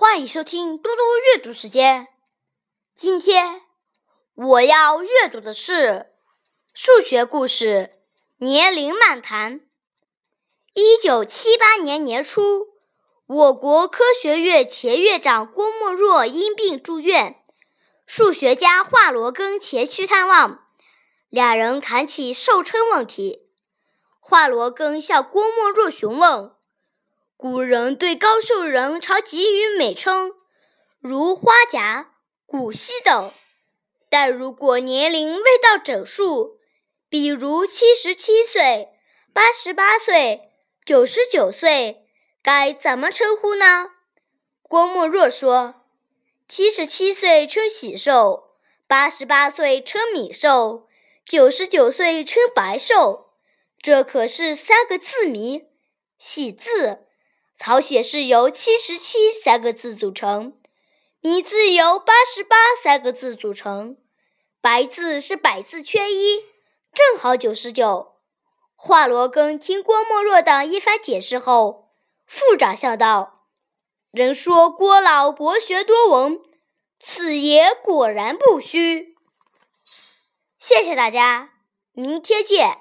欢迎收听嘟嘟阅读时间。今天我要阅读的是数学故事《年龄漫谈》。一九七八年年初，我国科学院前院长郭沫若因病住院，数学家华罗庚前去探望，两人谈起寿称问题。华罗庚向郭沫若询问。古人对高寿人常给予美称，如花甲、古稀等。但如果年龄未到整数，比如七十七岁、八十八岁、九十九岁，该怎么称呼呢？郭沫若说：“七十七岁称喜寿，八十八岁称米寿，九十九岁称白寿。这可是三个字谜，喜字。”草写是由七十七三个字组成，米字由八十八三个字组成，白字是百字缺一，正好九十九。华罗庚听郭沫若的一番解释后，复长笑道：“人说郭老博学多闻，此言果然不虚。”谢谢大家，明天见。